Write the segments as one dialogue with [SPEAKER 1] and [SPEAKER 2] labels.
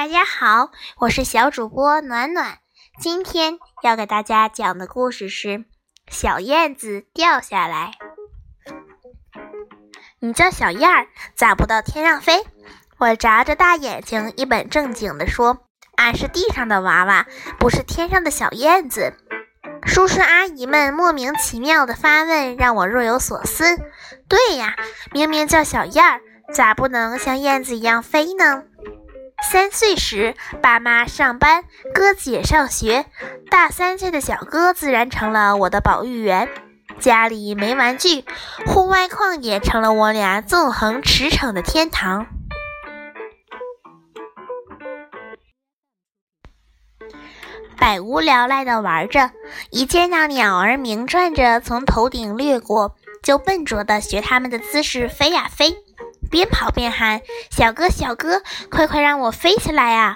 [SPEAKER 1] 大家好，我是小主播暖暖。今天要给大家讲的故事是《小燕子掉下来》。你叫小燕儿，咋不到天上飞？我眨着大眼睛，一本正经地说：“俺是地上的娃娃，不是天上的小燕子。”叔叔阿姨们莫名其妙的发问，让我若有所思。对呀，明明叫小燕儿，咋不能像燕子一样飞呢？三岁时，爸妈上班，哥姐上学，大三岁的小哥自然成了我的保育员。家里没玩具，户外旷野成了我俩纵横驰骋的天堂。百无聊赖地玩着，一见到鸟儿鸣转着从头顶掠过，就笨拙地学它们的姿势飞呀飞，边跑边喊：“小哥，小哥，快快让我飞起来呀！”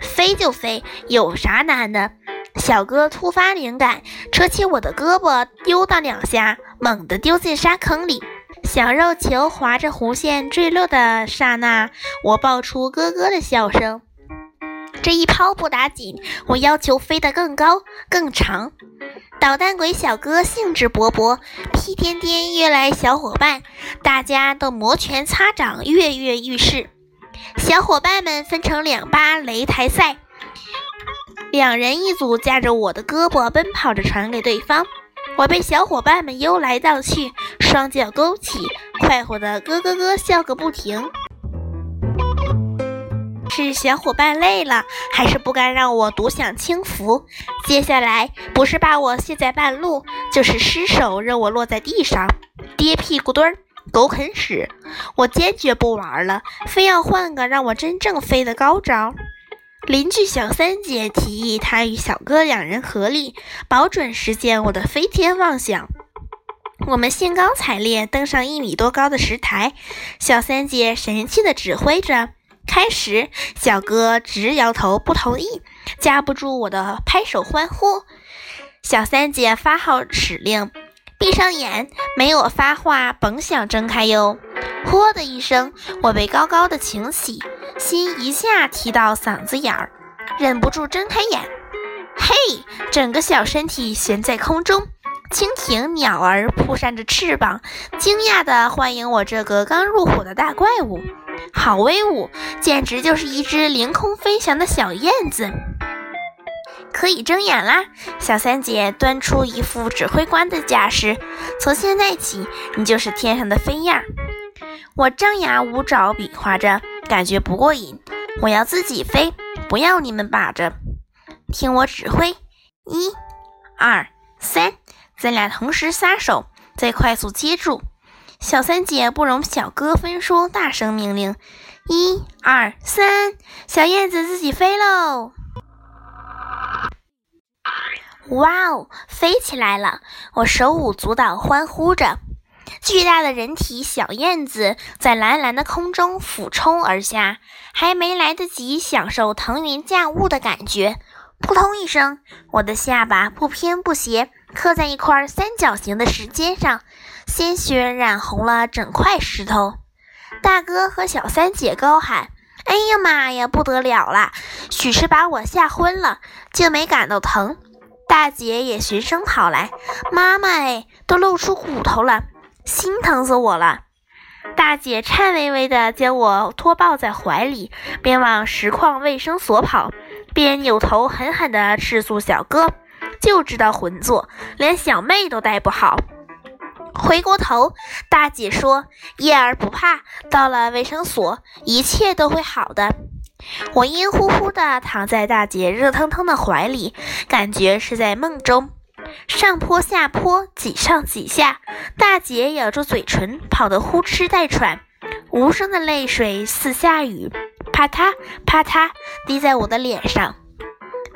[SPEAKER 1] 飞就飞，有啥难的？小哥突发灵感，扯起我的胳膊，丢荡两下，猛地丢进沙坑里。小肉球划着弧线坠落的刹那，我爆出咯咯的笑声。这一抛不打紧，我要求飞得更高更长。捣蛋鬼小哥兴致勃勃，屁颠颠约来小伙伴，大家都摩拳擦掌，跃跃欲试。小伙伴们分成两巴擂台赛，两人一组，架着我的胳膊奔跑着传给对方。我被小伙伴们悠来荡去，双脚勾起，快活的咯咯咯笑个不停。是小伙伴累了，还是不甘让我独享清福？接下来不是把我卸在半路，就是失手让我落在地上，跌屁股墩儿，狗啃屎！我坚决不玩了，非要换个让我真正飞的高招。邻居小三姐提议，她与小哥两人合力，保准实现我的飞天妄想。我们兴高采烈登上一米多高的石台，小三姐神气地指挥着。开始，小哥直摇头不同意，架不住我的拍手欢呼。小三姐发号指令：“闭上眼，没我发话，甭想睁开哟！”嚯的一声，我被高高的擎起，心一下提到嗓子眼儿，忍不住睁开眼。嘿，整个小身体悬在空中，蜻蜓、鸟儿扑扇着翅膀，惊讶地欢迎我这个刚入伙的大怪物。好威武，简直就是一只凌空飞翔的小燕子！可以睁眼啦！小三姐端出一副指挥官的架势，从现在起，你就是天上的飞燕。我张牙舞爪比划着，感觉不过瘾，我要自己飞，不要你们把着。听我指挥，一、二、三，咱俩同时撒手，再快速接住。小三姐不容小哥分说，大声命令：“一、二、三，小燕子自己飞喽！”哇哦，飞起来了！我手舞足蹈，欢呼着。巨大的人体小燕子在蓝蓝的空中俯冲而下，还没来得及享受腾云驾雾的感觉，扑通一声，我的下巴不偏不斜磕在一块三角形的石尖上。鲜血染红了整块石头，大哥和小三姐高喊：“哎呀妈呀，不得了了！许是把我吓昏了，竟没感到疼。”大姐也循声跑来：“妈妈哎，都露出骨头了，心疼死我了！”大姐颤巍巍地将我托抱在怀里，边往石矿卫生所跑，边扭头狠狠地斥诉小哥：“就知道混作，连小妹都带不好。”回过头，大姐说：“燕儿不怕，到了卫生所，一切都会好的。”我阴乎乎的躺在大姐热腾腾的怀里，感觉是在梦中。上坡下坡，几上几下，大姐咬住嘴唇，跑得呼哧带喘，无声的泪水似下雨，啪嗒啪嗒滴在我的脸上。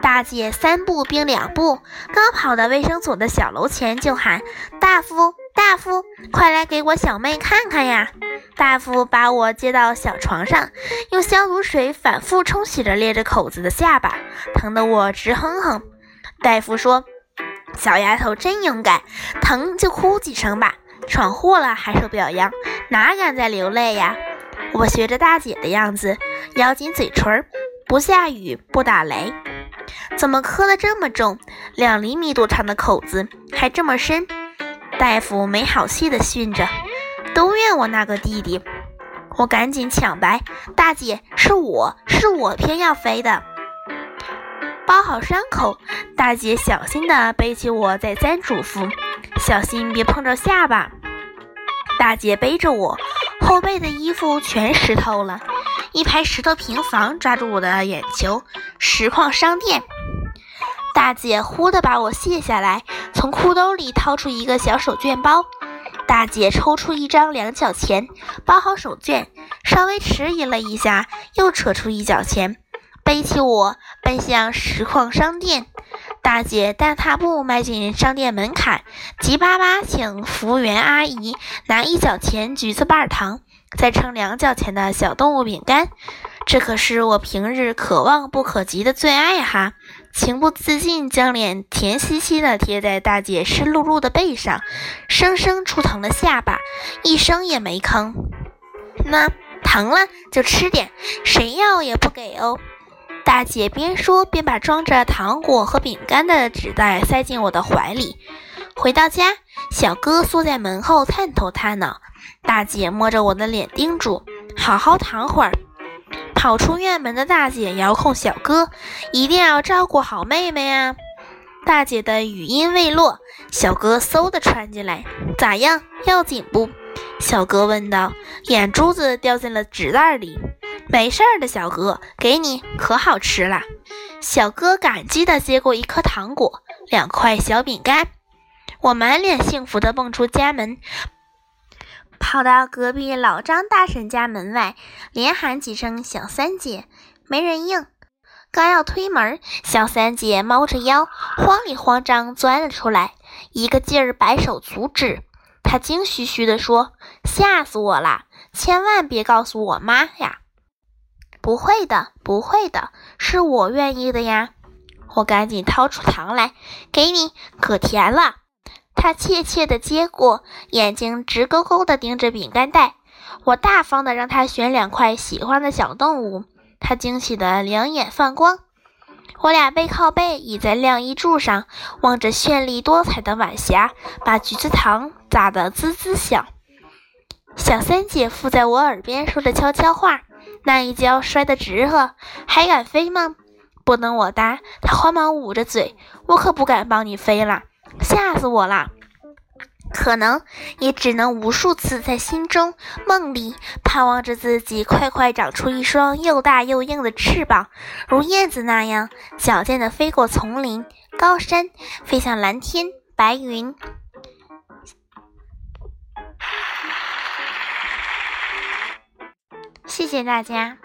[SPEAKER 1] 大姐三步并两步，刚跑到卫生所的小楼前，就喊：“大夫！”大夫，快来给我小妹看看呀！大夫把我接到小床上，用消毒水反复冲洗着裂着口子的下巴，疼得我直哼哼。大夫说：“小丫头真勇敢，疼就哭几声吧，闯祸了还受表扬，哪敢再流泪呀？”我学着大姐的样子，咬紧嘴唇，不下雨，不打雷。怎么磕得这么重？两厘米多长的口子，还这么深。大夫没好气的训着：“都怨我那个弟弟。”我赶紧抢白：“大姐，是我是我偏要飞的。”包好伤口，大姐小心的背起我，再三嘱咐：“小心别碰着下巴。”大姐背着我，后背的衣服全湿透了。一排石头平房抓住我的眼球，实况商店。大姐忽地把我卸下来，从裤兜里掏出一个小手绢包。大姐抽出一张两角钱，包好手绢，稍微迟疑了一下，又扯出一角钱，背起我奔向实况商店。大姐大踏步迈进商店门槛，急巴巴请服务员阿姨拿一角钱橘子瓣糖。再称两角钱的小动物饼干，这可是我平日可望不可及的最爱哈！情不自禁将脸甜兮兮地贴在大姐湿漉漉的背上，生生触疼了下巴，一声也没吭。那疼了就吃点，谁要也不给哦！大姐边说边把装着糖果和饼干的纸袋塞进我的怀里。回到家，小哥缩在门后探头探脑。大姐摸着我的脸，叮嘱：“好好躺会儿。”跑出院门的大姐遥控小哥：“一定要照顾好妹妹啊！”大姐的语音未落，小哥嗖的窜进来：“咋样？要紧不？”小哥问道，眼珠子掉进了纸袋里。“没事儿的，小哥，给你，可好吃了。”小哥感激的接过一颗糖果，两块小饼干。我满脸幸福的蹦出家门。跑到隔壁老张大婶家门外，连喊几声“小三姐”，没人应。刚要推门，小三姐猫着腰，慌里慌张钻了出来，一个劲儿摆手阻止。她惊吁吁地说：“吓死我了！千万别告诉我妈呀！”“不会的，不会的，是我愿意的呀。”我赶紧掏出糖来，给你，可甜了。他怯怯地接过，眼睛直勾勾地盯着饼干袋。我大方地让他选两块喜欢的小动物，他惊喜得两眼放光。我俩背靠背倚在晾衣柱上，望着绚丽多彩的晚霞，把橘子糖砸得滋滋响。小三姐附在我耳边说着悄悄话：“那一跤摔得直了，还敢飞吗？”不等我答，她慌忙捂着嘴：“我可不敢帮你飞了。”吓死我了！可能也只能无数次在心中、梦里盼望着自己快快长出一双又大又硬的翅膀，如燕子那样矫健地飞过丛林、高山，飞向蓝天白云。谢谢大家。